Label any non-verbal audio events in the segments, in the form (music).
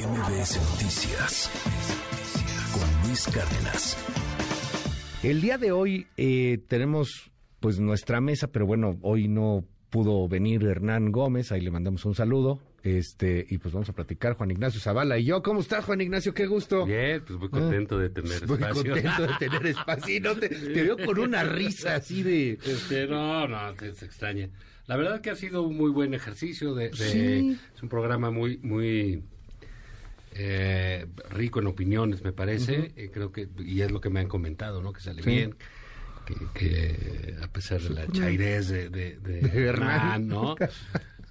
MBS Noticias con Luis Cárdenas. El día de hoy eh, tenemos pues nuestra mesa, pero bueno, hoy no pudo venir Hernán Gómez, ahí le mandamos un saludo. Este, y pues vamos a platicar Juan Ignacio Zavala y yo. ¿Cómo estás, Juan Ignacio? Qué gusto. Bien, pues muy contento de tener Muy espacio. contento de tener (laughs) espacio. Y no te, te veo con una risa así de. Este, no, no, se, se extraña. La verdad que ha sido un muy buen ejercicio. De, de- Sí. Es un programa muy, muy eh, rico en opiniones, me parece. Eh, creo que, y es lo que me han comentado, ¿no? Que sale Sí. bien. Que, que a pesar de la chairez de, de, de De Hernán. ¿no?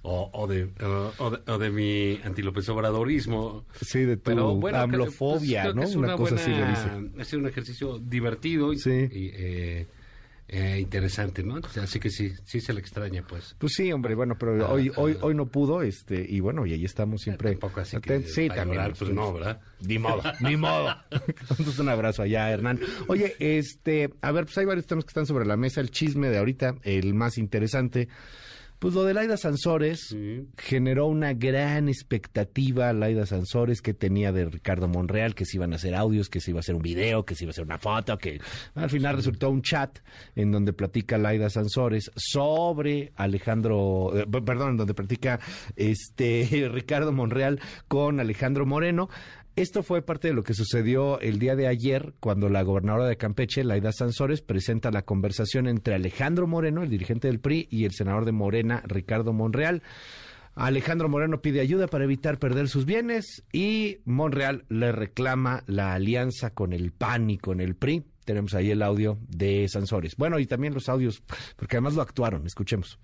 O, o de, o, o de, o de mi antilópez obradorismo. Sí, de tu Pero bueno, creo- amblofobia, pues, creo ¿no? es Una, una cosa así le buena- dice. Ha sido un ejercicio divertido y, Sí. y, eh, eh, interesante, ¿no? Así que sí, sí se le extraña, pues. Pues sí, hombre, bueno, pero Ah, hoy, hoy, ah. hoy no pudo, este, y bueno, y ahí estamos siempre. Tampoco así que. Sí, también. llorar, pues no, ¿verdad? Ni modo, ni modo. (laughs) Entonces un abrazo allá, Hernán. Oye, este, a ver, pues hay varios temas que están sobre la mesa. El chisme de ahorita, el más interesante. Pues lo de Laida Sansores Sí. generó una gran expectativa Laida Sansores que tenía de Ricardo Monreal, que se iban a hacer audios, que se iba a hacer un video, que se iba a hacer una foto, que al final resultó un chat en donde platica Laida Sansores sobre Alejandro, eh, perdón, en donde platica este (laughs) Ricardo Monreal con Alejandro Moreno. Esto fue parte de lo que sucedió el día de ayer cuando la gobernadora de Campeche, Laida Sansores, presenta la conversación entre Alejandro Moreno, el dirigente del PRI, y el senador de Morena, Ricardo Monreal. Alejandro Moreno pide ayuda para evitar perder sus bienes y Monreal le reclama la alianza con el PAN y con el PRI. Tenemos ahí el audio de Sansores. Bueno, y también los audios, porque además lo actuaron. Escuchemos.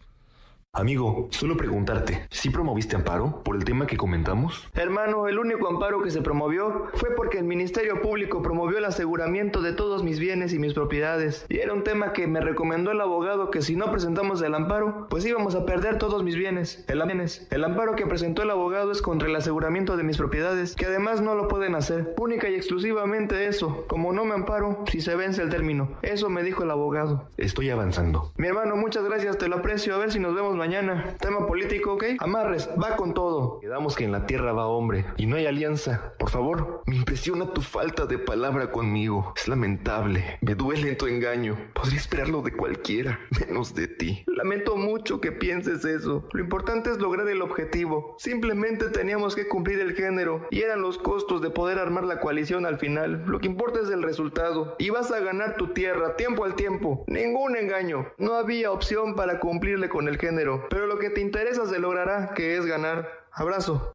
Amigo, solo preguntarte, ¿sí promoviste amparo por el tema que comentamos? Hermano, el único amparo que se promovió fue porque el Ministerio Público promovió el aseguramiento de todos mis bienes y mis propiedades. Y era un tema que me recomendó el abogado que si no presentamos el amparo, pues íbamos a perder todos mis bienes. El, bienes. el amparo que presentó el abogado es contra el aseguramiento de mis propiedades, que además no lo pueden hacer. Única y exclusivamente eso. Como no me amparo, si se vence el término. Eso me dijo el abogado. Estoy avanzando. Mi hermano, muchas gracias, te lo aprecio. A ver si nos vemos mañana. Tema político, ¿ok? Amarres, va con todo. Quedamos que en la tierra va hombre y no hay alianza. Por favor, me impresiona tu falta de palabra conmigo. Es lamentable. Me duele tu engaño. Podría esperarlo de cualquiera, (laughs) menos de ti. Lamento mucho que pienses eso. Lo importante es lograr el objetivo. Simplemente teníamos que cumplir el género y eran los costos de poder armar la coalición al final. Lo que importa es el resultado. Y vas a ganar tu tierra tiempo al tiempo. Ningún engaño. No había opción para cumplirle con el género. Pero lo que te interesa se logrará, que es ganar. Abrazo.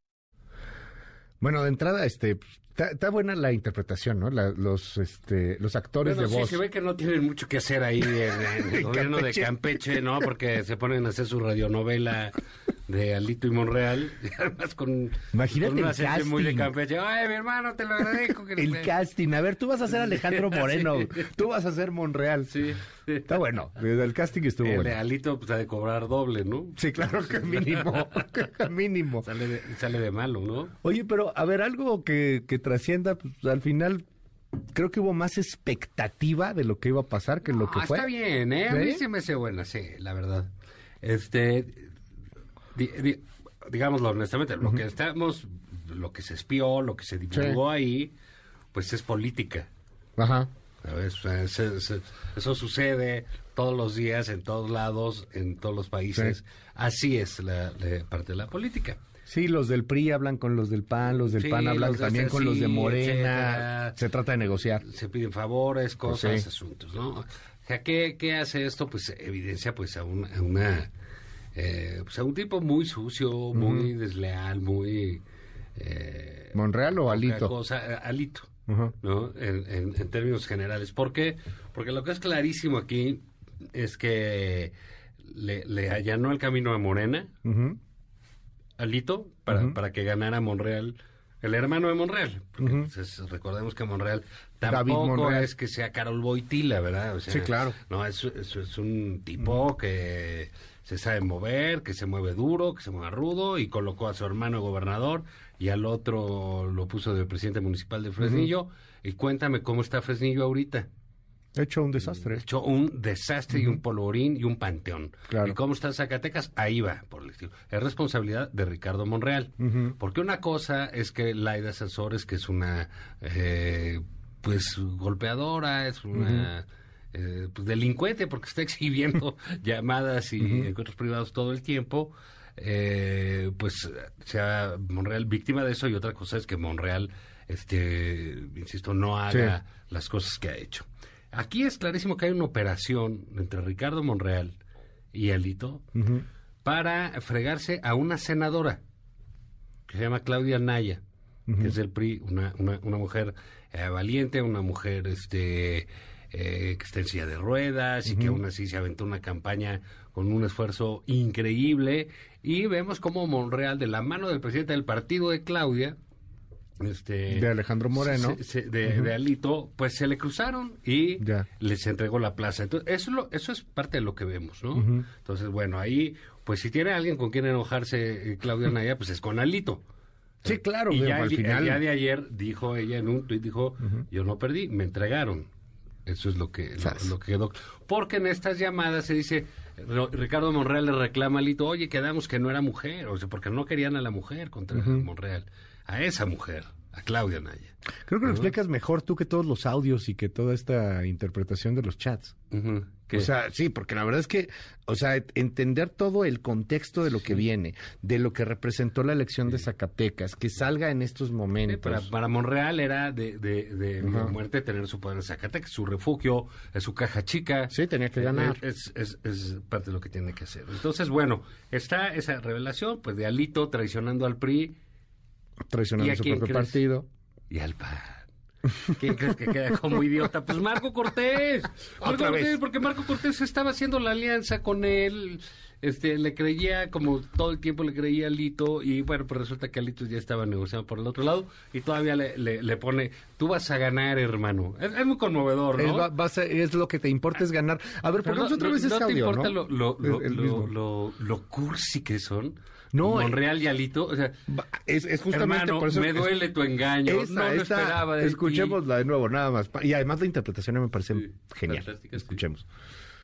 Bueno, de entrada, este, está, buena la interpretación, ¿no? La- los, este, los actores Bueno, de sí, voz. se ve que no tienen mucho que hacer ahí en, en (laughs) el gobierno Campeche. de Campeche, ¿no? Porque se ponen a hacer su radionovela de Alito y Monreal, (laughs) y además con, Imagínate con un el acento muy de casting. Campeche. Ay, mi hermano, te lo agradezco. que- El casting. A ver, tú vas a ser Alejandro (laughs) Moreno. Sí. Tú vas a ser Monreal. Sí. Está bueno. El casting estuvo El bueno. Alito, pues, ha de cobrar doble, ¿no? Sí, claro que (laughs) mínimo. mínimo. Sale de, sale de malo, ¿no? Oye, pero a ver, algo que, que trascienda, pues, al final creo que hubo más expectativa de lo que iba a pasar que lo que fue. Está bien, ¿eh? A mí ¿Sí? me hace buena, sí, la verdad. Este, di- di- digámoslo honestamente, lo que estamos, lo que se espió, lo que se divulgó ahí, pues es política. Ajá. ¿sabes? O sea, se- se- eso sucede todos los días, en todos lados, en todos los países. Sí. Así es la, la parte de la política. Sí, los del PRI hablan con los del PAN, los del Sí, PAN hablan también este, con los de Morena. etcétera. Se trata de negociar. se piden favores, cosas, Pues sí. asuntos, ¿no? O sea, ¿qué, qué hace esto? Pues evidencia pues a, un- a una eh, pues a un tipo muy sucio, muy desleal, muy eh, ¿Monreal o Alito? cosa, eh, Alito. ¿no? En, en- en términos generales. ¿Por qué? Porque lo que es clarísimo aquí es que le, le allanó el camino a Morena, Ujú. Alito para, para que ganara Monreal, el hermano de Monreal. Porque pues, es- recordemos que Monreal tampoco Monreal. es que sea Carol Boitila, ¿verdad? O sea, Sí, claro. No, es, es- es un tipo que se sabe mover, que se mueve duro, que se mueve rudo y colocó a su hermano gobernador y al otro lo puso de presidente municipal de Fresnillo. Y cuéntame cómo está Fresnillo ahorita. Hecho un desastre. Hecho un desastre y un polvorín y un panteón. Claro. ¿Y cómo está Zacatecas? Ahí va, por el estilo. Es responsabilidad de Ricardo Monreal. Porque una cosa es que Laida Sansores, que es una, eh, pues, golpeadora, es una... eh, pues, delincuente porque está (laughs) exhibiendo llamadas y encuentros privados todo el tiempo, eh, pues sea Monreal víctima de eso y otra cosa es que Monreal, este, insisto, no haga las cosas que ha hecho. Aquí es clarísimo que hay una operación entre Ricardo Monreal y Alito para fregarse a una senadora que se llama Claudia Naya, que es del PRI, una, una, una mujer eh, valiente, una mujer este eh, que está en silla de ruedas y que aún así se aventó una campaña con un esfuerzo increíble y vemos como Monreal de la mano del presidente del partido de Claudia este De Alejandro Moreno. se- se- de, de Alito, pues se le cruzaron y Ya. les entregó la plaza. Entonces, eso, es lo- eso es parte de lo que vemos, ¿no? Entonces, bueno, ahí, pues si tiene alguien con quien enojarse eh, Claudia (laughs) Naya, pues es con Alito. Sí, claro, y ya al final- el día de ayer dijo ella en un tuit, dijo, yo no perdí, me entregaron. Eso es lo que, lo, que quedó. Porque en estas llamadas se dice, Ricardo Monreal le reclama a Alito, oye, quedamos que no era mujer, o sea, porque no querían a la mujer contra Monreal, a esa mujer, a Claudia Naya. Creo que lo explicas mejor tú que todos los audios y que toda esta interpretación de los chats. O sea, sí, porque la verdad es que, o sea, entender todo el contexto de lo que viene, de lo que representó la elección de Zacatecas, que salga en estos Sí, momentos. para, para Monreal era de, de, de muerte tener su poder en Zacatecas, su refugio, eh, su caja chica. Sí, tenía que ganar. Eh, Es, es, es parte de lo que tiene que hacer. Entonces, bueno, está esa revelación, pues de Alito traicionando al PRI traicionando ¿Y a su propio crees? partido. y al PAN. ¿Quién crees que queda como idiota? Pues Marco Cortés. (laughs) Marco Otra vez. Cortés, porque Marco Cortés estaba haciendo la alianza con él. Este, le creía, como todo el tiempo le creía a Lito, y bueno, pues resulta que Alito ya estaba negociando por el otro lado, y todavía le, le, le pone, tú vas a ganar, hermano. Es, es muy conmovedor, Es, ¿no? va- va a ser- es lo que te importa es ganar. A ver, pongamos no- otra no- vez no ese te audio, importa ¿no? lo, lo- lo cursi que son? No, Monreal y Alito, o sea... Es, es justamente Hermano, por eso. me duele tu engaño. Esa, no lo esta- esperaba de ti. escuchémosla de nuevo, nada más. Y además la interpretación me parece Sí, genial. fantástica, sí.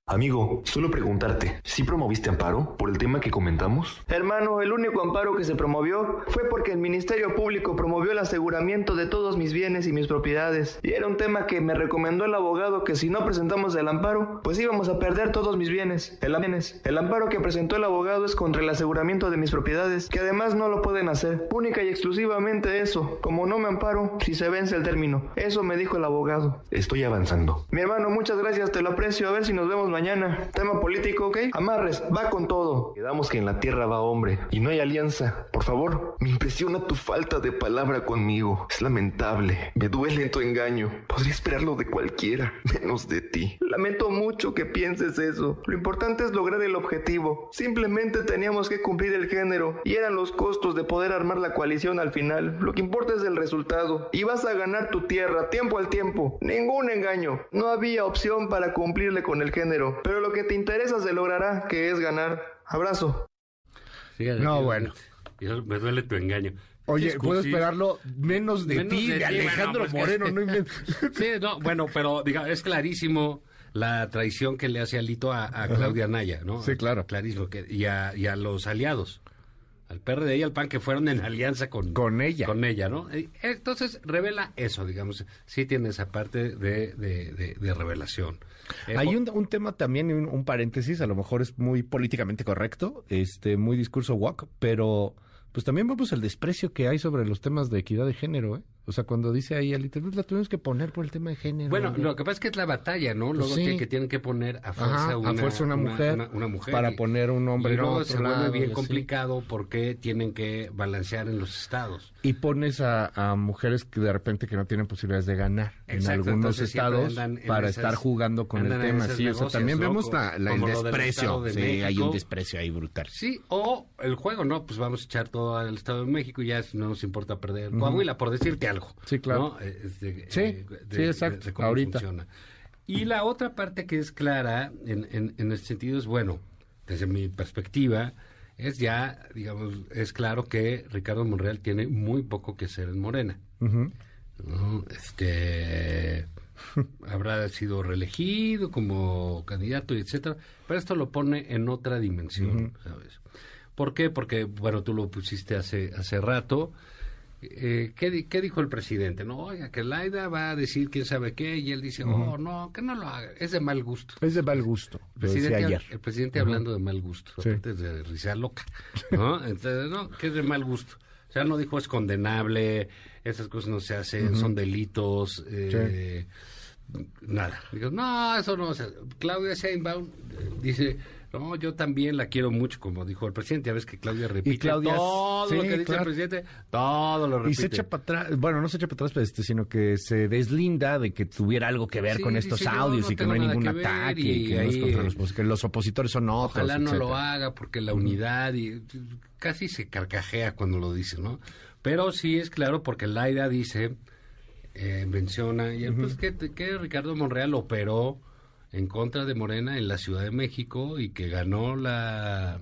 Amigo, solo preguntarte, ¿sí promoviste amparo por el tema que comentamos? Hermano, el único amparo que se promovió fue porque el Ministerio Público promovió el aseguramiento de todos mis bienes y mis propiedades. Y era un tema que me recomendó el abogado que si no presentamos el amparo, pues íbamos a perder todos mis bienes. El, bienes. el amparo que presentó el abogado es contra el aseguramiento de mis propiedades, que además no lo pueden hacer. Única y exclusivamente eso. Como no me amparo, si se vence el término. Eso me dijo el abogado. Estoy avanzando. Mi hermano, muchas gracias, te lo aprecio. A ver si nos vemos mañana. Tema político, ¿ok? Amarres, va con todo. Quedamos que en la tierra va hombre y no hay alianza. Por favor, me impresiona tu falta de palabra conmigo. Es lamentable. Me duele tu engaño. Podría esperarlo de cualquiera, (laughs) menos de ti. Lamento mucho que pienses eso. Lo importante es lograr el objetivo. Simplemente teníamos que cumplir el género y eran los costos de poder armar la coalición al final. Lo que importa es el resultado. Y vas a ganar tu tierra, tiempo al tiempo. Ningún engaño. No había opción para cumplirle con el género. Pero lo que te interesa se logrará, que es ganar. Abrazo. Fíjate No, que- bueno. yo- me duele tu engaño. Oye, puedo esperarlo menos de Menos ti, de Alejandro bueno, pues que- Moreno. No inventes. (laughs) Sí, no, bueno, pero diga, es clarísimo la traición que le hace Alito a, a Claudia Naya, ¿no? Sí, claro. Clarísimo. Que, y, a, y a los aliados. Al PRD y al PAN que fueron en alianza con, Con ella. Con ella, ¿no? Eh, Entonces revela eso, digamos. Sí tiene esa parte de, de, de- de revelación. Eh, Hay un, un tema también, un, un paréntesis, a lo mejor es muy políticamente correcto, este, muy discurso walk, pero pues también vemos el desprecio que hay sobre los temas de equidad de género, ¿eh? O sea, cuando dice ahí "Pues la tuvimos que poner por el tema de género. Bueno, oye". lo que pasa es que es la batalla, ¿no? Luego sí. tienen que tienen que poner a fuerza, Ajá, a una, fuerza una mujer una- una mujer. para Y- poner un hombre y luego se vuelve bien complicado porque tienen que balancear en los estados. Y pones a, a mujeres que de repente que no tienen posibilidades de ganar en algunos estados en para esas- estar jugando con el tema. Sí, o sea, negocias, también vemos la, la- el desprecio. de Sí, hay un desprecio ahí brutal. Sí, o el juego, ¿no? Pues vamos a echar todo al Estado de México y ya no nos importa perder Coahuila, por decirte algo. Sí, claro. ¿no? Sí, sí, exacto, cómo ahorita. funciona. Y la otra parte que es clara en, en, en este sentido es, bueno, desde mi perspectiva, es ya, digamos, es claro que Ricardo Monreal tiene muy poco que hacer en Morena. Este, (laughs) habrá sido reelegido como candidato y etcétera, pero esto lo pone en otra dimensión, ¿sabes? ¿Por qué? Porque, bueno, tú lo pusiste hace, hace rato. Eh, ¿qué, qué dijo el presidente? No, oiga, que Laida va a decir quién sabe qué, y él dice, oh, no, que no lo haga, es de mal gusto. Es de mal gusto. El presidente, ayer. el presidente hablando de mal gusto, Sí. aparte de risa loca, (laughs) ¿no? Entonces, no, que es de mal gusto. O sea, no dijo es condenable, esas cosas no se hacen, son delitos, eh, nada. Digo, no, eso no. O sea, Claudia Sheinbaum eh, dice, no, yo también la quiero mucho, como dijo el presidente. Ya ves que Claudia repite Claudia- todo lo que dice claro. el presidente, todo lo repite. Y se echa para atrás, bueno, no se echa para atrás, este, sino que se deslinda de que tuviera algo que ver Sí, con estos audios no y que no hay ningún ataque, y y que, no es los, opos- que los opositores son otros. Ojalá no lo haga porque la unidad y casi se carcajea cuando lo dice, ¿no? Pero sí es claro porque Laida dice, eh, menciona, y pues que, que Ricardo Monreal operó en contra de Morena en la Ciudad de México y que ganó la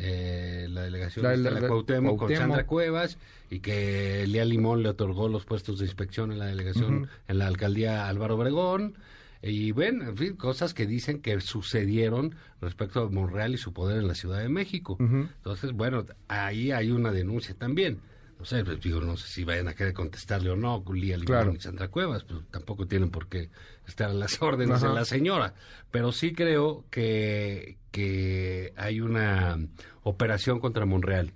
eh, la delegación La- de la- Cuauhtémoc con. Sandra Cuevas y que Lía Limón le otorgó los puestos de inspección en la delegación en la alcaldía Álvaro Obregón y ven, en fin, cosas que dicen que sucedieron respecto a Monreal y su poder en la Ciudad de México. Entonces, bueno, ahí hay una denuncia también. No sé, pues, digo, no sé si vayan a querer contestarle o no, Lía Limón Claro. y Sandra Cuevas, pues tampoco tienen por qué estar a las (laughs) órdenes Ajá. de la señora. Pero sí creo que, que hay una operación contra Monreal,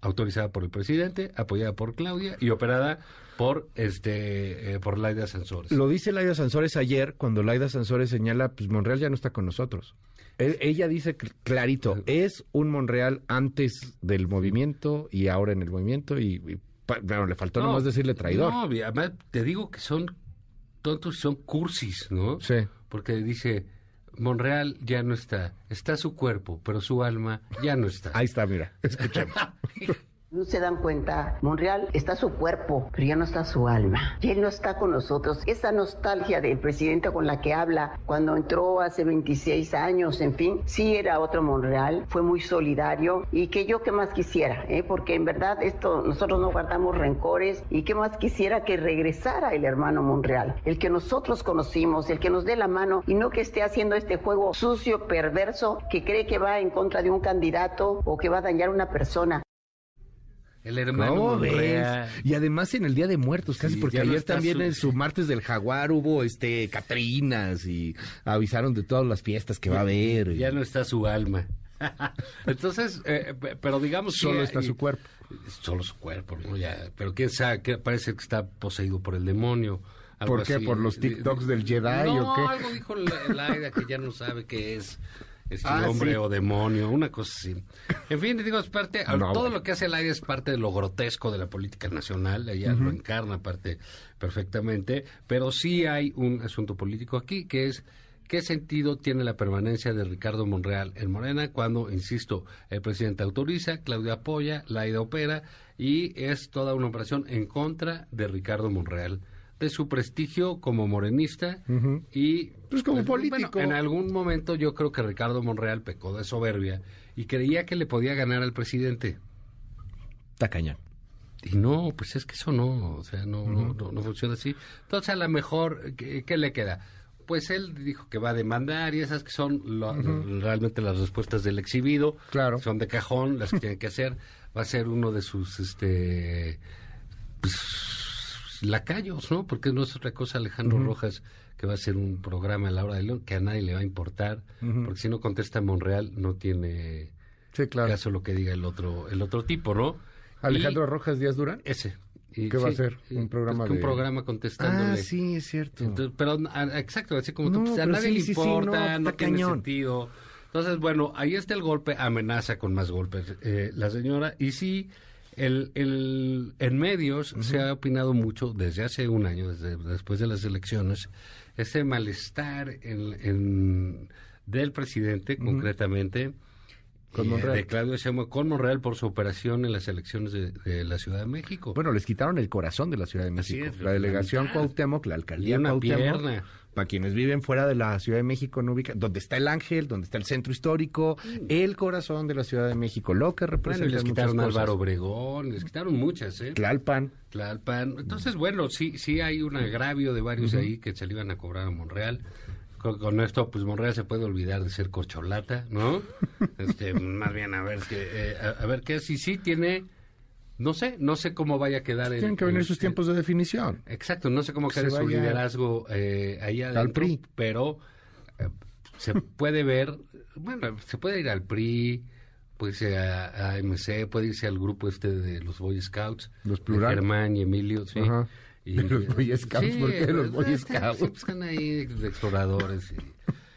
autorizada por el presidente, apoyada por Claudia y operada por este eh, por Laida Sansores. Lo dice Laida Sansores ayer, cuando Laida Sansores señala, pues Monreal ya no está con nosotros. E- ella dice cl- clarito, es un Monreal antes del movimiento y ahora en el movimiento y, y bueno, le faltó nomás decirle traidor. No, además te digo que son tontos son cursis, ¿no? Sí. Porque dice, Monreal ya no está, está su cuerpo, pero su alma ya no está. Ahí está, mira, (laughs) escuchemos. No se dan cuenta, Monreal está su cuerpo, pero ya no está su alma. Y él no está con nosotros. Esa nostalgia del presidente con la que habla cuando entró hace 26 años, en fin, sí era otro Monreal, fue muy solidario y que yo qué más quisiera, ¿eh? porque en verdad esto nosotros no guardamos rencores y qué más quisiera que regresara el hermano Monreal, el que nosotros conocimos, el que nos dé la mano y no que esté haciendo este juego sucio, perverso, que cree que va en contra de un candidato o que va a dañar a una persona. El hermano ¿Cómo Monreal. ves? Y además en el Día de Muertos, casi Sí, porque no ayer también su- en su martes del jaguar hubo este Catrinas y avisaron de todas las fiestas que va a haber. Ya no está su alma. (laughs) Entonces, eh, pe- pero digamos que Solo está su cuerpo. Solo su cuerpo, ¿no? Ya, pero quién sabe, que parece que está poseído por el demonio. ¿Por qué? así. ¿Por los TikToks del Jedi no, o qué? algo dijo Laida que ya no sabe qué es. Es Ah, hombre sí. o demonio, una cosa así. En fin, digo, es parte, No, todo lo que hace Laida es parte de lo grotesco de la política nacional, ella lo encarna parte perfectamente, pero sí hay un asunto político aquí, que es qué sentido tiene la permanencia de Ricardo Monreal en Morena cuando, insisto, el presidente autoriza, Claudia apoya, Laida opera y es toda una operación en contra de Ricardo Monreal de su prestigio como morenista y Pues como político. bueno, en algún momento yo creo que Ricardo Monreal pecó de soberbia y creía que le podía ganar al presidente. Cañón. Y no, pues es que eso no, o sea, no, no, no, no funciona así. Entonces, a lo mejor, ¿qué, qué le queda? Pues él dijo que va a demandar y esas que son lo- realmente las respuestas del exhibido. Claro. Son de cajón, las que tiene que hacer. Va a ser uno de sus, este, pues, lacayos, ¿no? Porque no es otra cosa Alejandro Rojas que va a hacer un programa a la hora de León que a nadie le va a importar. Porque si no contesta Monreal, no tiene Sí, claro. caso lo que diga el otro, el otro tipo, ¿no? Alejandro Y- Rojas Díaz Durán. ese. Y ¿Qué va a hacer? ¿Un programa pues, un programa contestándole. Ah, sí, es cierto. Entonces, pero, exacto, así como tú, No, pues, a nadie sí, le sí, sí, importa, no, tiene cañón. sentido. Entonces, bueno, ahí está el golpe, amenaza con más golpes eh, la señora. Y sí, el, el, en medios se ha opinado mucho desde hace un año, desde después de las elecciones, ese malestar en, en- del presidente, concretamente, Con eh, Monreal. de Claudio Sheinbaum, con Monreal por su operación en las elecciones de, de la Ciudad de México. Bueno, les quitaron el corazón de la Ciudad de México. es, la delegación mitad. Cuauhtémoc, la y alcaldía una Cuauhtémoc. pierna. Para quienes viven fuera de la Ciudad de México, no ubica, donde está el Ángel, donde está el centro histórico, el corazón de la Ciudad de México, lo que Bueno, representa y les quitaron cosas. Álvaro Obregón, les quitaron muchas, ¿eh? Tlalpan. Tlalpan. Entonces, bueno, sí, sí hay un agravio de varios ahí que se le iban a cobrar a Monreal. Con, esto, pues Monreal se puede olvidar de ser corcholata, ¿no? (laughs) Este, más bien a ver qué, eh, a, a ver qué si sí tiene, no sé, no sé cómo vaya a quedar. el- Tienen que venir el- sus tiempos de definición. Exacto, no sé cómo Que queda se su liderazgo eh, ahí adentro, PRI. pero eh, se (laughs) puede ver, bueno, se puede ir al PRI, puede irse a, a MC, puede irse al grupo este de los Boy Scouts, Los de plural. Germán y Emilio, sí. Ajá. (laughs) Y- De los Boy Scouts, ¿por qué los Boy (laughs) pues, Scouts? sí, pues, están ahí de exploradores. Y,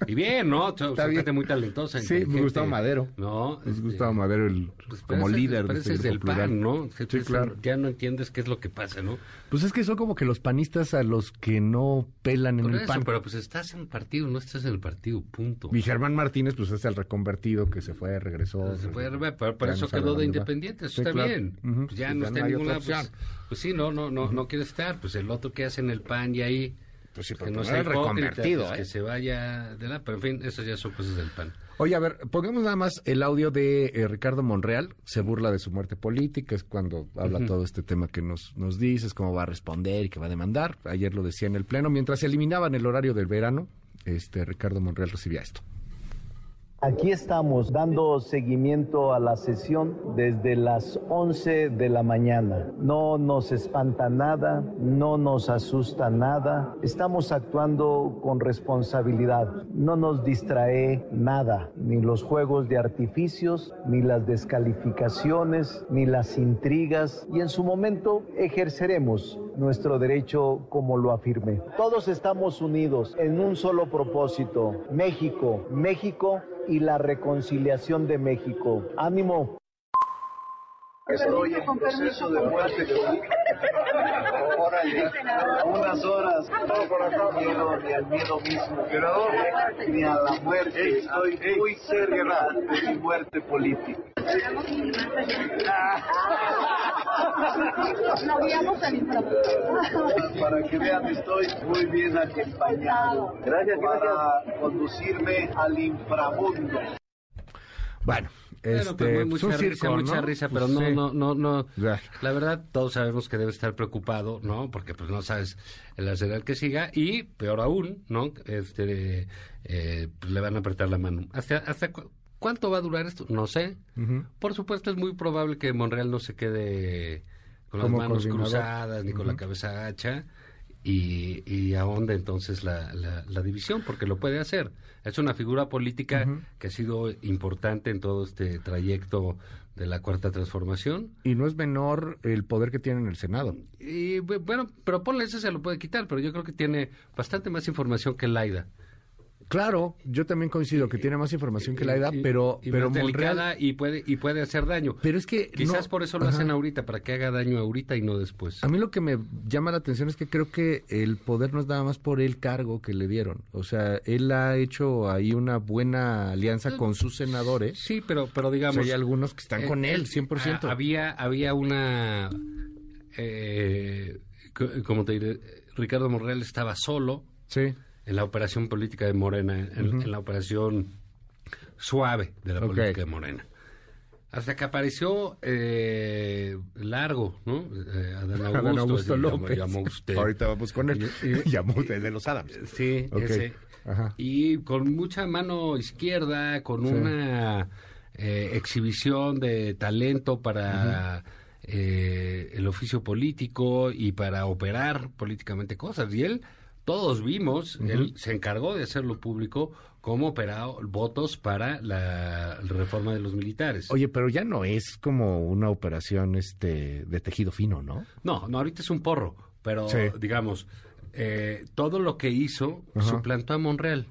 y bien, ¿no? Está gente bien. muy talentosa. Sí. Gustavo Madero. No. Es este, Gustavo Madero el, pues, como pareces- líder de pareces este del grupo plural. PAN, ¿no? Sí, claro. Ya no entiendes qué es lo que pasa, ¿no? Pues es que son como que los panistas a los que no pelan en Por el eso, PAN. pero pues estás en el partido, no estás en el partido, punto. Y Germán Martínez, pues es el reconvertido que se fue, regresó. Se fue, pero por Ya eso no sabe quedó de independiente, eso Sí, está claro. bien. Ujú. Pues ya Pues no está en otra lado. Pues, opción. pues sí, no, no, no, no quiere estar. Pues el otro que hace en el PAN y ahí. Pues sí, no reconvertido, pues, ¿eh? que se vaya de la. Pero en fin, eso ya son cosas del PAN. Oye, a ver, pongamos nada más el audio de eh, Ricardo Monreal. Se burla de su muerte política, es cuando habla todo este tema que nos, nos dices, cómo va a responder y que va a demandar. Ayer lo decía en el Pleno. Mientras se eliminaban el horario del verano, este Ricardo Monreal recibía esto. Aquí estamos dando seguimiento a la sesión desde las 11 de la mañana. No nos espanta nada, no nos asusta nada. Estamos actuando con responsabilidad. No nos distrae nada, ni los juegos de artificios, ni las descalificaciones, ni las intrigas. Y en su momento ejerceremos nuestro derecho como lo afirmé. Todos estamos unidos en un solo propósito. México, México y la reconciliación de México. Ánimo. Estoy en proceso de muerte. Órale, unas horas. No por acá. Miedo, ni al miedo mismo. Ni a la muerte. Estoy muy cerca de mi muerte política. (laughs) Para que vean, estoy muy bien acompañado. Gracias, Para conducirme al inframundo. Bueno, este, pero mucha un risa, circo, mucha risa, Pues pero no, sí. no, no, no. La verdad, todos sabemos que debe estar preocupado, ¿no? Porque pues no sabes el acelerar que siga y, peor aún, ¿no? Este, eh, pues, le van a apretar la mano. ¿Hasta, hasta cu- cuánto va a durar esto? No sé. Por supuesto, es muy probable que Monreal no se quede con las manos cruzadas ni con la cabeza hacha y, y ahonda entonces la, la, la división, porque lo puede hacer. Es una figura política que ha sido importante en todo este trayecto de la Cuarta Transformación. Y no es menor el poder que tiene en el Senado. Y bu- bueno, pero ponle ese se lo puede quitar, pero yo creo que tiene bastante más información que Laida. Claro, yo también coincido que tiene más información que la edad, Y- pero, y pero delicada Monreal... y puede y puede hacer daño. Pero es que... Quizás no- por eso lo Ajá. hacen ahorita, para que haga daño ahorita y no después. A mí lo que me llama la atención es que creo que el poder no es nada más por el cargo que le dieron. O sea, él ha hecho ahí una buena alianza con sus senadores. Sí, pero, pero O sea, digamos... hay algunos que están eh, con él, eh, 100%. ah, Había, había una... eh, co- como te diré, Ricardo Monreal estaba solo Sí, en la operación política de Morena, en, en la operación suave de la política de Morena. Hasta que apareció eh, Largo, ¿no? Eh, Adán Augusto. Adán Augusto así llamó- López. llamó usted. Ahorita vamos con él. Y- y- (laughs) llamó usted de los Adams. Sí, Ok. ese. Ajá. Y con mucha mano izquierda, con Sí. una eh, exhibición de talento para eh, el oficio político y para operar políticamente cosas. Y él, todos vimos, él se encargó de hacerlo público, cómo operaba votos para la reforma de los militares. Oye, pero ya no es como una operación este de tejido fino, ¿no? No, no, ahorita es un porro, pero Sí. digamos, eh, todo lo que hizo suplantó a Monreal.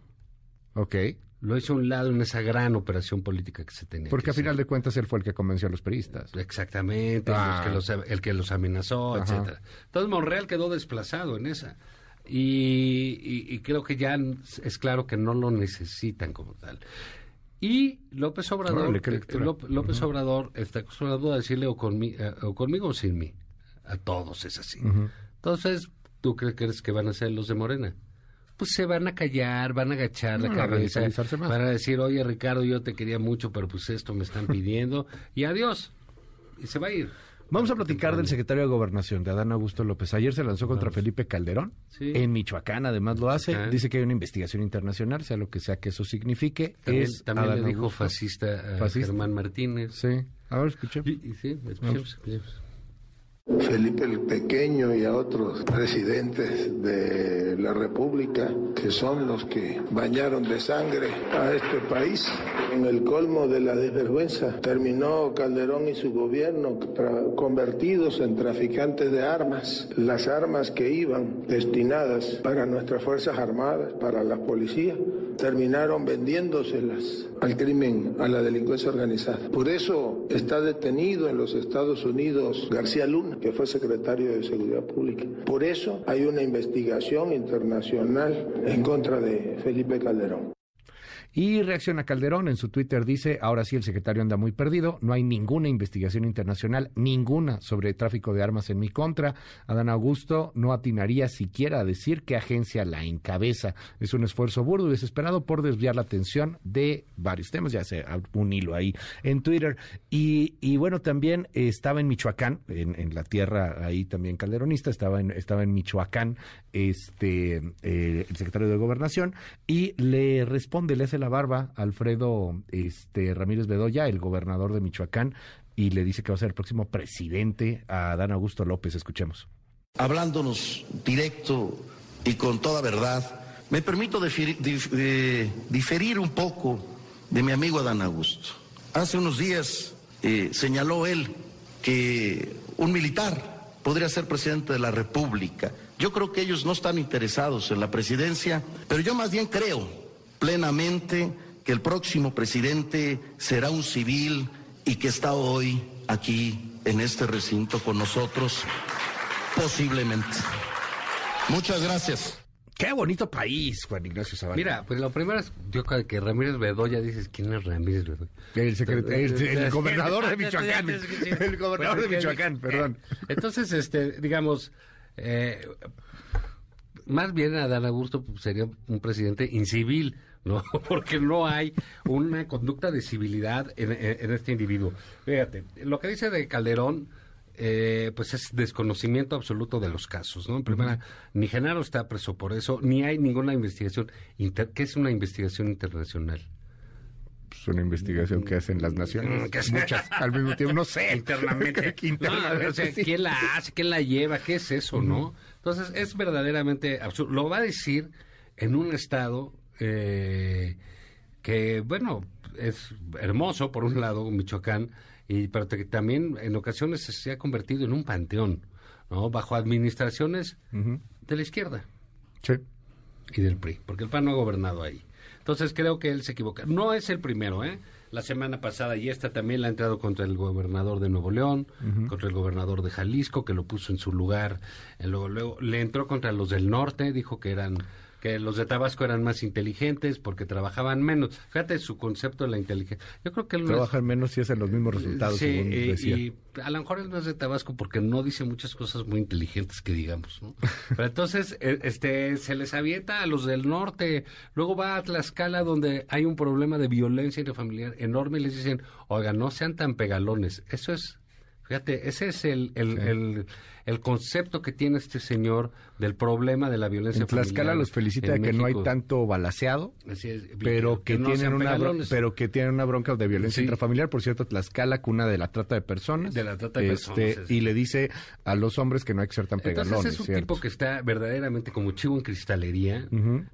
Ok. Lo hizo a un lado en esa gran operación política que se tenía. Porque que a final de cuentas él fue el que convenció a los periodistas. Exactamente, Ah. los que los- el que los amenazó, etcétera. Entonces Monreal quedó desplazado en esa. Y, y- y creo que ya es claro que no lo necesitan como tal. Y López Obrador, Órale. López, Obrador está acostumbrado a decirle o, conmi- eh, o conmigo o sin mí. A todos es así. Ujú. Entonces, ¿tú qué crees que van a hacer los de Morena? pues se van a callar, van a agachar la No, a cabeza, van a decir, oye Ricardo, yo te quería mucho, pero pues esto me están pidiendo, y adiós. Y se va a ir. Vamos a platicar del secretario de Gobernación, de Adán Augusto López. Ayer se lanzó contra Felipe Calderón. Sí. En Michoacán, además lo hace. Dice que hay una investigación internacional, sea lo que sea que eso signifique. También, es también Adán le dijo Augusto. fascista a Fascista. Germán Martínez. Sí. Ahora escuchemos. Y- y sí, escuchemos, escuchemos. Felipe el Pequeño y a otros presidentes de la República, que son los que bañaron de sangre a este país. En el colmo de la desvergüenza terminó Calderón y su gobierno convertidos en traficantes de armas. Las armas que iban destinadas para nuestras Fuerzas Armadas, para la policía, terminaron vendiéndoselas al crimen, a la delincuencia organizada. Por eso está detenido en los Estados Unidos García Luna, que fue secretario de Seguridad Pública. Por eso hay una investigación internacional en contra de Felipe Calderón. Y reacciona Calderón en su Twitter, dice, ahora sí el secretario anda muy perdido, no hay ninguna investigación internacional, ninguna sobre tráfico de armas en mi contra. Adán Augusto no atinaría siquiera a decir qué agencia la encabeza. Es un esfuerzo burdo y desesperado por desviar la atención de varios temas, ya sé, un hilo ahí en Twitter. Y, y bueno, también estaba en Michoacán, en, en la tierra ahí también calderonista, estaba en, estaba en Michoacán este eh, el secretario de Gobernación y le responde, le hace la barba a Alfredo este, Ramírez Bedoya, el gobernador de Michoacán, y le dice que va a ser el próximo presidente a Adán Augusto López. Escuchemos. hablándonos directo y con toda verdad, me permito diferir, dif- diferir un poco de mi amigo Adán Augusto. Hace unos días eh, señaló él que un militar podría ser presidente de la República. Yo creo que ellos no están interesados en la presidencia, pero yo más bien creo plenamente que el próximo presidente será un civil y que está hoy aquí en este recinto con nosotros Posiblemente. Muchas gracias. Qué bonito país, Juan Ignacio Zavala. Mira, pues lo primero es, yo creo que Ramírez Bedoya, dices, ¿quién es Ramírez Bedoya? el, secretario, el, el gobernador de Michoacán. El gobernador de Michoacán, perdón. Entonces, este, digamos, eh, más bien Adán Augusto pues, sería un presidente incivil, ¿no? (laughs) Porque no hay una conducta de civilidad en, en- en este individuo. Fíjate, lo que dice de Calderón, eh, pues es desconocimiento absoluto de los casos, ¿no? En primera, ni Genaro está preso por eso, ni hay ninguna investigación. Inter ¿Qué es una investigación internacional? Es una investigación que hacen las naciones. Mm, que es- (laughs) Muchas al mismo tiempo, no sé. internamente. (laughs) Que internamente, No, o sea, sí. ¿quién la hace? ¿Quién la lleva? ¿Qué es eso, no? Entonces, es verdaderamente absurdo. Lo va a decir en un estado eh, que, bueno, es hermoso, por un lado, Michoacán, y, pero que también en ocasiones se ha convertido en un panteón, ¿no? Bajo administraciones de la izquierda Sí. y del PRI, porque el PAN no ha gobernado ahí. Entonces creo que él se equivoca. No es el primero, ¿eh? La semana pasada y esta también la ha entrado contra el gobernador de Nuevo León, contra el gobernador de Jalisco, que lo puso en su lugar. Eh, Luego, luego le entró contra los del norte, dijo que eran que los de Tabasco eran más inteligentes porque trabajaban menos. Fíjate su concepto de la inteligencia. Yo creo que él no es- Trabajan menos y hacen los mismos resultados, Sí, según decía. y a lo mejor es de Tabasco porque no dice muchas cosas muy inteligentes que digamos, ¿no? (laughs) Pero entonces, eh, este, se les avienta a los del norte, luego va a Tlaxcala donde hay un problema de violencia intrafamiliar enorme y les dicen, oiga, no sean tan pegalones. Eso es, fíjate, ese es el, el, el, el concepto que tiene este señor del problema de la violencia En Tlaxcala familiar los felicita de que no hay tanto balaseado, Así es, pero que, no tienen una bro- pegalones. pero que tienen una bronca de violencia Sí. intrafamiliar. Por cierto, Tlaxcala, cuna de la trata de personas. De la trata de Este, personas. Y le dice a los hombres que no hay que ser tan pegalones. Entonces es un ¿cierto? tipo que está verdaderamente como chivo en cristalería.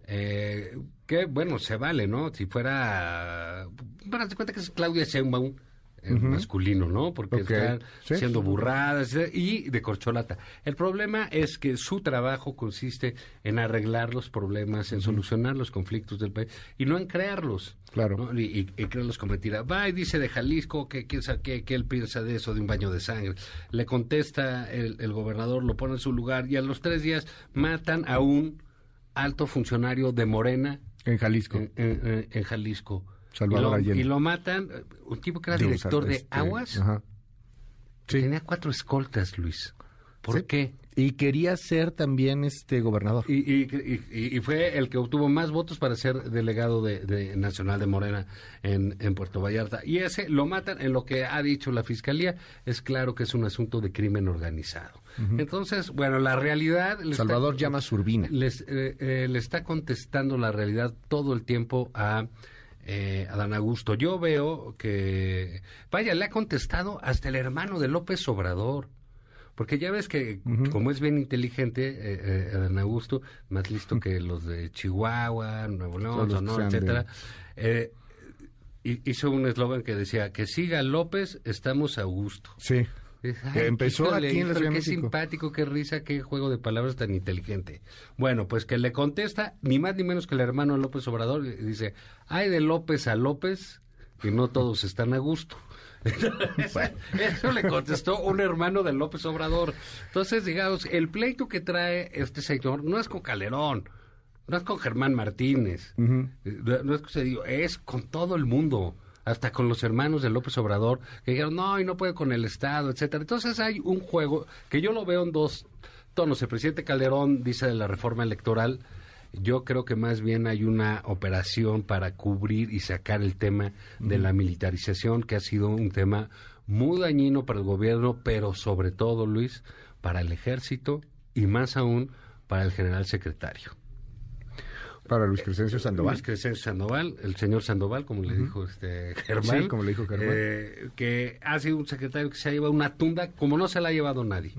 Eh, que bueno, se vale, ¿no? Si fuera. Bueno, te cuenta que es Claudia Sheinbaum. Eh, masculino, ¿no? Porque están Sí. siendo burradas y de corcholata. El problema es que su trabajo consiste en arreglar los problemas, en solucionar los conflictos del país y no en crearlos. Claro. ¿no? Y, y, y crearlos con mentira. Va y dice de Jalisco que, sabe qué, que él piensa de eso, de un baño de sangre. Le contesta el, el gobernador, lo pone en su lugar y a los tres días matan a un alto funcionario de Morena En Jalisco. en, en- en- en Jalisco. Salvador y, lo, Allende. y lo matan, un tipo que era director de este, Aguas, ajá. tenía cuatro escoltas, Luis. ¿Por Sí. qué? Y quería ser también este gobernador. Y, y- y- y fue el que obtuvo más votos para ser delegado de, de Nacional de Morena en, en Puerto Vallarta. Y ese lo matan en lo que ha dicho la Fiscalía. Es claro que es un asunto de crimen organizado. Entonces, bueno, la realidad... está- Salvador llama Urbina. les, eh, eh, le está contestando la realidad todo el tiempo a eh, Adán Augusto. Yo veo que, vaya, le ha contestado hasta el hermano de López Obrador. Porque ya ves que, como es bien inteligente, eh, eh, Adán Augusto, más listo que los de Chihuahua, Nuevo León, Sonora, etcétera, eh, hi- hizo un eslogan que decía, que siga López, estamos a gusto. Sí. Empezó híjole, aquí en la híjole, Ciudad de Qué México. simpático, qué risa, qué juego de palabras tan inteligente. Bueno, pues que le contesta, ni más ni menos que el hermano López Obrador, y dice, hay de López a López, que no todos están a gusto. (laughs) Eso le contestó un hermano de López Obrador. Entonces, digamos, el pleito que trae este señor no es con Calderón, no es con Germán Martínez, Ujú. no no es diga, es con todo el mundo, hasta con los hermanos de López Obrador, que dijeron, no, y no puede con el Estado, etcétera. Entonces hay un juego que yo lo veo en dos tonos. El presidente Calderón dice de la reforma electoral, yo creo que más bien hay una operación para cubrir y sacar el tema de la militarización, que ha sido un tema muy dañino para el gobierno, pero sobre todo, Luis, para el ejército y más aún para el general secretario. Para Luis Crescencio Sandoval. Luis Crescencio Sandoval, el señor Sandoval, como le dijo este Germán. Sí, como le dijo Germán. eh, que ha sido un secretario que se ha llevado una tunda como no se la ha llevado nadie.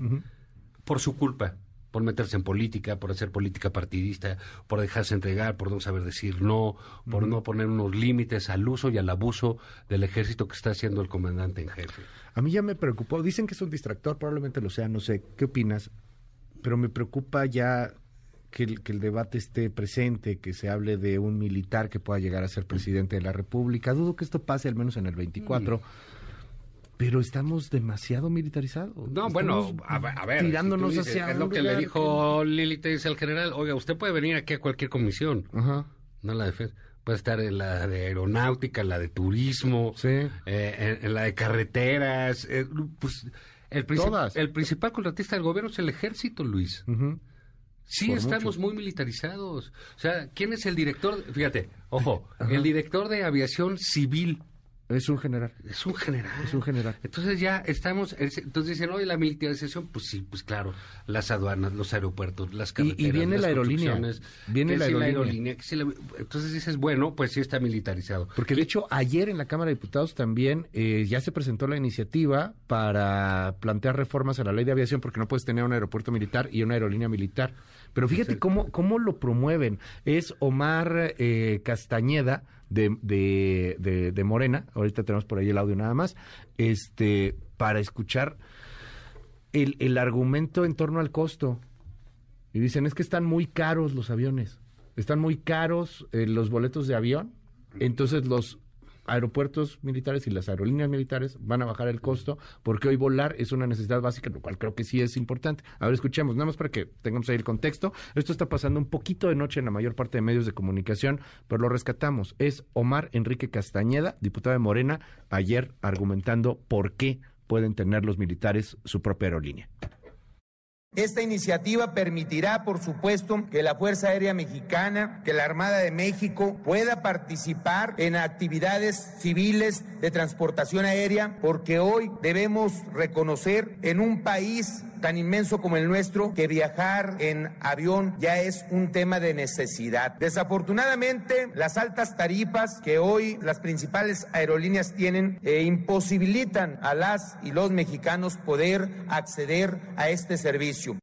Por su culpa, por meterse en política, por hacer política partidista, por dejarse entregar, por no saber decir no, por no poner unos límites al uso y al abuso del ejército que está haciendo el comandante en jefe. A mí ya me preocupó. Dicen que es un distractor, probablemente lo sea, no sé. ¿Qué opinas? Pero me preocupa ya que el, que el debate esté presente, que se hable de un militar que pueda llegar a ser presidente de la República. Dudo que esto pase al menos en el 24. Pero estamos demasiado militarizados. No, bueno, a, ver- a ver. Tirándonos si dices, hacia Es lo que le dijo Lili Telles al general. Oiga, usted puede venir aquí a cualquier comisión. Ajá. No la defensa. Puede estar en la de aeronáutica, la de turismo, Sí. eh, en, en la de carreteras. eh, pues, el, princip- Todas. el principal contratista del gobierno es el ejército, Luis. Ujú. Sí, Por estamos mucho. muy militarizados. O sea, ¿quién es el director? Fíjate, ojo, (laughs) el director de aviación civil Es un general. es un general. Es un general. Entonces ya estamos, entonces dicen, oye, la militarización, pues sí, pues claro, las aduanas, los aeropuertos, las Y- y carreteras, viene las la aerolínea. Viene la aerolínea. sí la- entonces dices, bueno, pues sí está militarizado. Porque de hecho ayer en la Cámara de Diputados también eh, ya se presentó la iniciativa para plantear reformas a la ley de aviación porque no puedes tener un aeropuerto militar y una aerolínea militar. Pero fíjate cómo, cómo lo promueven. Es Omar eh, Castañeda de, de, de- Morena, ahorita tenemos por ahí el audio nada más, este, para escuchar el, el argumento en torno al costo. Y dicen, es que están muy caros los aviones, están muy caros eh, los boletos de avión, entonces los aeropuertos militares y las aerolíneas militares van a bajar el costo porque hoy volar es una necesidad básica, lo cual creo que sí es importante. A ver, escuchemos, nada más para que tengamos ahí el contexto. Esto está pasando un poquito de noche en la mayor parte de medios de comunicación, pero lo rescatamos. Es Omar Enrique Castañeda, diputado de Morena, ayer argumentando por qué pueden tener los militares su propia aerolínea. Esta iniciativa permitirá, por supuesto, que la Fuerza Aérea Mexicana, que la Armada de México pueda participar en actividades civiles de transportación aérea, porque hoy debemos reconocer en un país tan inmenso como el nuestro que viajar en avión ya es un tema de necesidad. Desafortunadamente, las altas tarifas que hoy las principales aerolíneas tienen eh, imposibilitan a las y los mexicanos poder acceder a este servicio.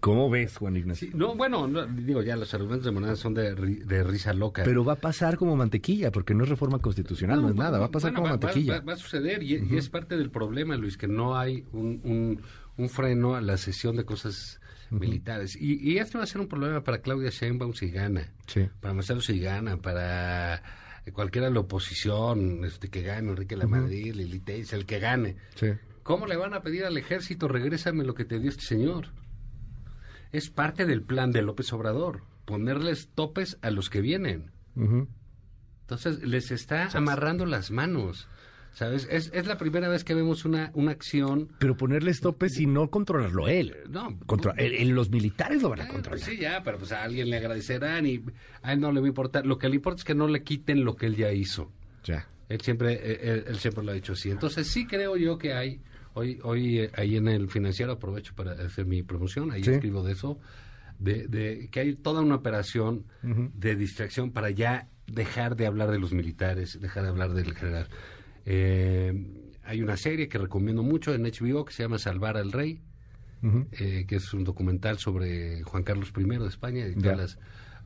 ¿Cómo ves, Juan Ignacio? Sí, no, bueno, no, digo, ya los argumentos de moneda son de, ri- de risa loca. Pero va a pasar como mantequilla, porque no es reforma constitucional, no, es nada, va a pasar bueno, como va- mantequilla. Va, va a suceder y, y es parte del problema, Luis, que no hay un, un- un freno a la cesión de cosas militares. Y, y este va a ser un problema para Claudia Sheinbaum si gana, Sí. para Marcelo si gana, para cualquiera de la oposición este, que gane, Enrique Lili Telles, el que gane. Sí. ¿Cómo le van a pedir al ejército, regrésame lo que te dio este señor? Es parte del plan de López Obrador, ponerles topes a los que vienen. Entonces les está amarrando las manos. ¿Sabes? Es, es la primera vez que vemos una, una acción. Pero ponerles topes y no controlarlo él. No. Contra, él- él- los militares lo van a Ah, controlar. sí, ya, pero pues a alguien le agradecerán y a él no le va a importar. Lo que le importa es que no le quiten lo que él ya hizo. Ya. Él siempre, eh, él, él siempre lo ha dicho así. Entonces sí creo yo que hay, hoy, hoy eh, ahí en el financiero aprovecho para hacer mi promoción, ahí Sí. escribo de eso, de, de que hay toda una operación de distracción para ya dejar de hablar de los militares, dejar de hablar del general. Eh, hay una serie que recomiendo mucho en HBO que se llama Salvar al Rey, eh, que es un documental sobre Juan Carlos I de España y todas las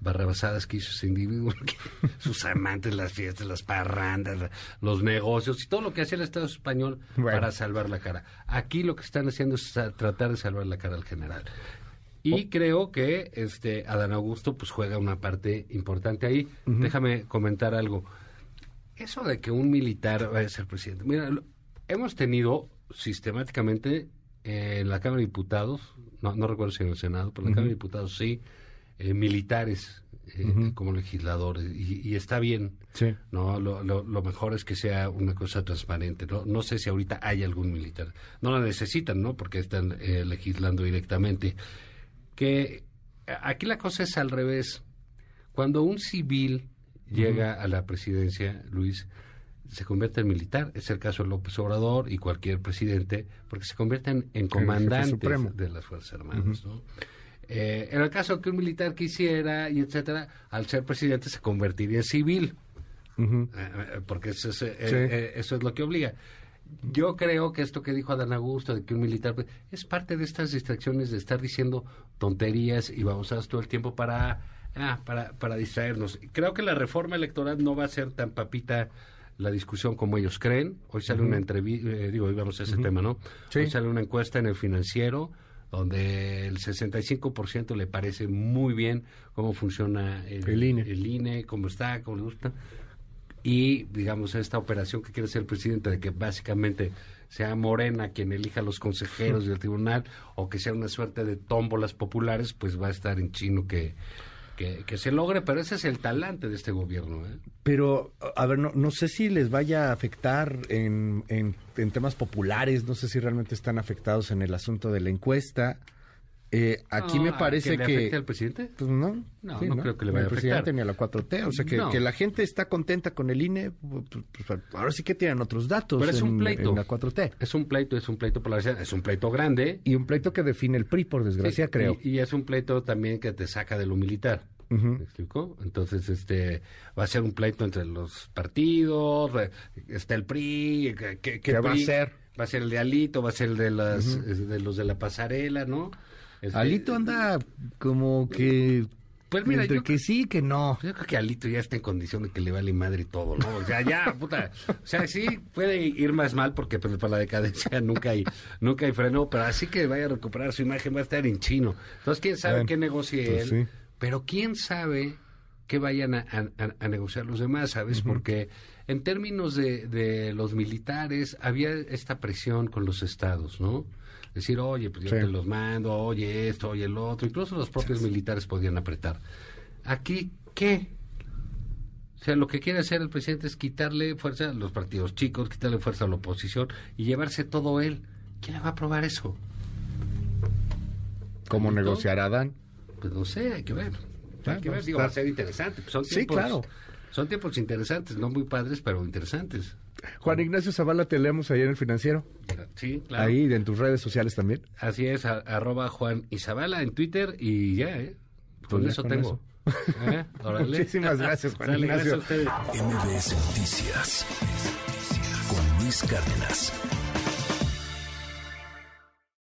barrabasadas que hizo ese individuo, (laughs) sus amantes, las fiestas, las parrandas, la- los negocios y todo lo que hacía el Estado español Bueno. para salvar la cara. Aquí lo que están haciendo es tratar de salvar la cara al general. Y creo que este Adán Augusto pues juega una parte importante ahí. Déjame comentar algo. Eso de que un militar vaya a ser presidente. Mira, lo- hemos tenido sistemáticamente eh, en la Cámara de Diputados, no, no recuerdo si en el Senado, pero en la Cámara de Diputados sí, eh, militares eh, como legisladores. Y, y está bien. Sí. No, lo, lo, lo mejor es que sea una cosa transparente. No, no sé si ahorita hay algún militar. No la necesitan, ¿no? Porque están eh, legislando directamente. Que aquí la cosa es al revés. Cuando un civil llega a la presidencia, Luis, se convierte en militar. Es el caso de López Obrador y cualquier presidente, porque se convierten en comandantes de las Fuerzas Armadas, ¿no? Eh, en el caso que un militar quisiera y etcétera, al ser presidente se convertiría en civil. Eh, eh, porque eso es, eh, Sí. eh, eso es lo que obliga. Yo creo que esto que dijo Adán Augusto, de que un militar pues, es parte de estas distracciones de estar diciendo tonterías y babosadas todo el tiempo para, ah, para, para distraernos. Creo que la reforma electoral no va a ser tan papita la discusión como ellos creen. Hoy sale una entrevista, digo, hoy vamos a ese tema, ¿no? Sí. Hoy sale una encuesta en el financiero donde el 65% le parece muy bien cómo funciona el, El INE. el INE, cómo está, cómo le gusta. Y, digamos, esta operación que quiere hacer el presidente de que básicamente sea Morena quien elija a los consejeros del tribunal o que sea una suerte de tómbolas populares, pues va a estar en chino que, que, se logre, pero ese es el talante de este gobierno. ¿eh? Pero, a ver, no, no sé si les vaya a afectar en, en temas populares, no sé si realmente están afectados en el asunto de la encuesta. Eh, aquí No, me ¿a parece que le que... afecte al presidente? Pues no, No, sí, no creo que le vaya a afectar. presidente ni a la 4T. O sea, que, No. que la gente está contenta con el INE, pues, pues, ahora sí que tienen otros datos Pero es un pleito. en la 4T. Es un pleito, es un pleito polarizado, es un pleito grande. Y un pleito que define el PRI, por desgracia, Sí, creo. Y, y es un pleito también que te saca de lo militar. ¿Me explicó? Entonces, este, va a ser un pleito entre los partidos, está el PRI, ¿qué, qué- qué ¿Qué va a ser? Va a ser el de Alito, va a ser el de, las, de los de la pasarela, ¿no? Este, Alito anda como que... Pues mira, entre yo que sí, que no. Yo creo que Alito ya está en condición de que le vale madre todo, ¿no? O sea, ya, (laughs) puta. O sea, sí puede ir más mal porque pues, para la decadencia nunca hay, nunca hay freno, pero así que vaya a recuperar su imagen va a estar en chino. Entonces, quién sabe qué negocie pues él, sí. pero quién sabe qué vayan a, a- a negociar los demás, ¿sabes? Porque en términos de, de los militares había esta presión con los estados, ¿no? Decir, oye, pues yo Sí. te los mando, oye esto, oye el otro. Incluso los propios militares podían apretar. Aquí, ¿qué? O sea, lo que quiere hacer el presidente es quitarle fuerza a los partidos chicos, quitarle fuerza a la oposición y llevarse todo él. ¿Quién le va a aprobar eso? ¿Cómo Alito. negociar Adán? Pues no sé, hay que ver. Hay que ver, digo, va a ser interesante. Pues son Sí, tiempos, claro. Son tiempos interesantes, no muy padres, pero interesantes. Juan Ignacio Zavala, te leemos ahí en el financiero. Sí, claro. Ahí en tus redes sociales también. Así es, a- arroba Juan Izabala en Twitter y ya, ¿eh? Con Pues eso con tengo. ¿Eh? Órale. (laughs) Muchísimas gracias, Juan gracias Ignacio. a ustedes. MBS Noticias con Luis Cárdenas.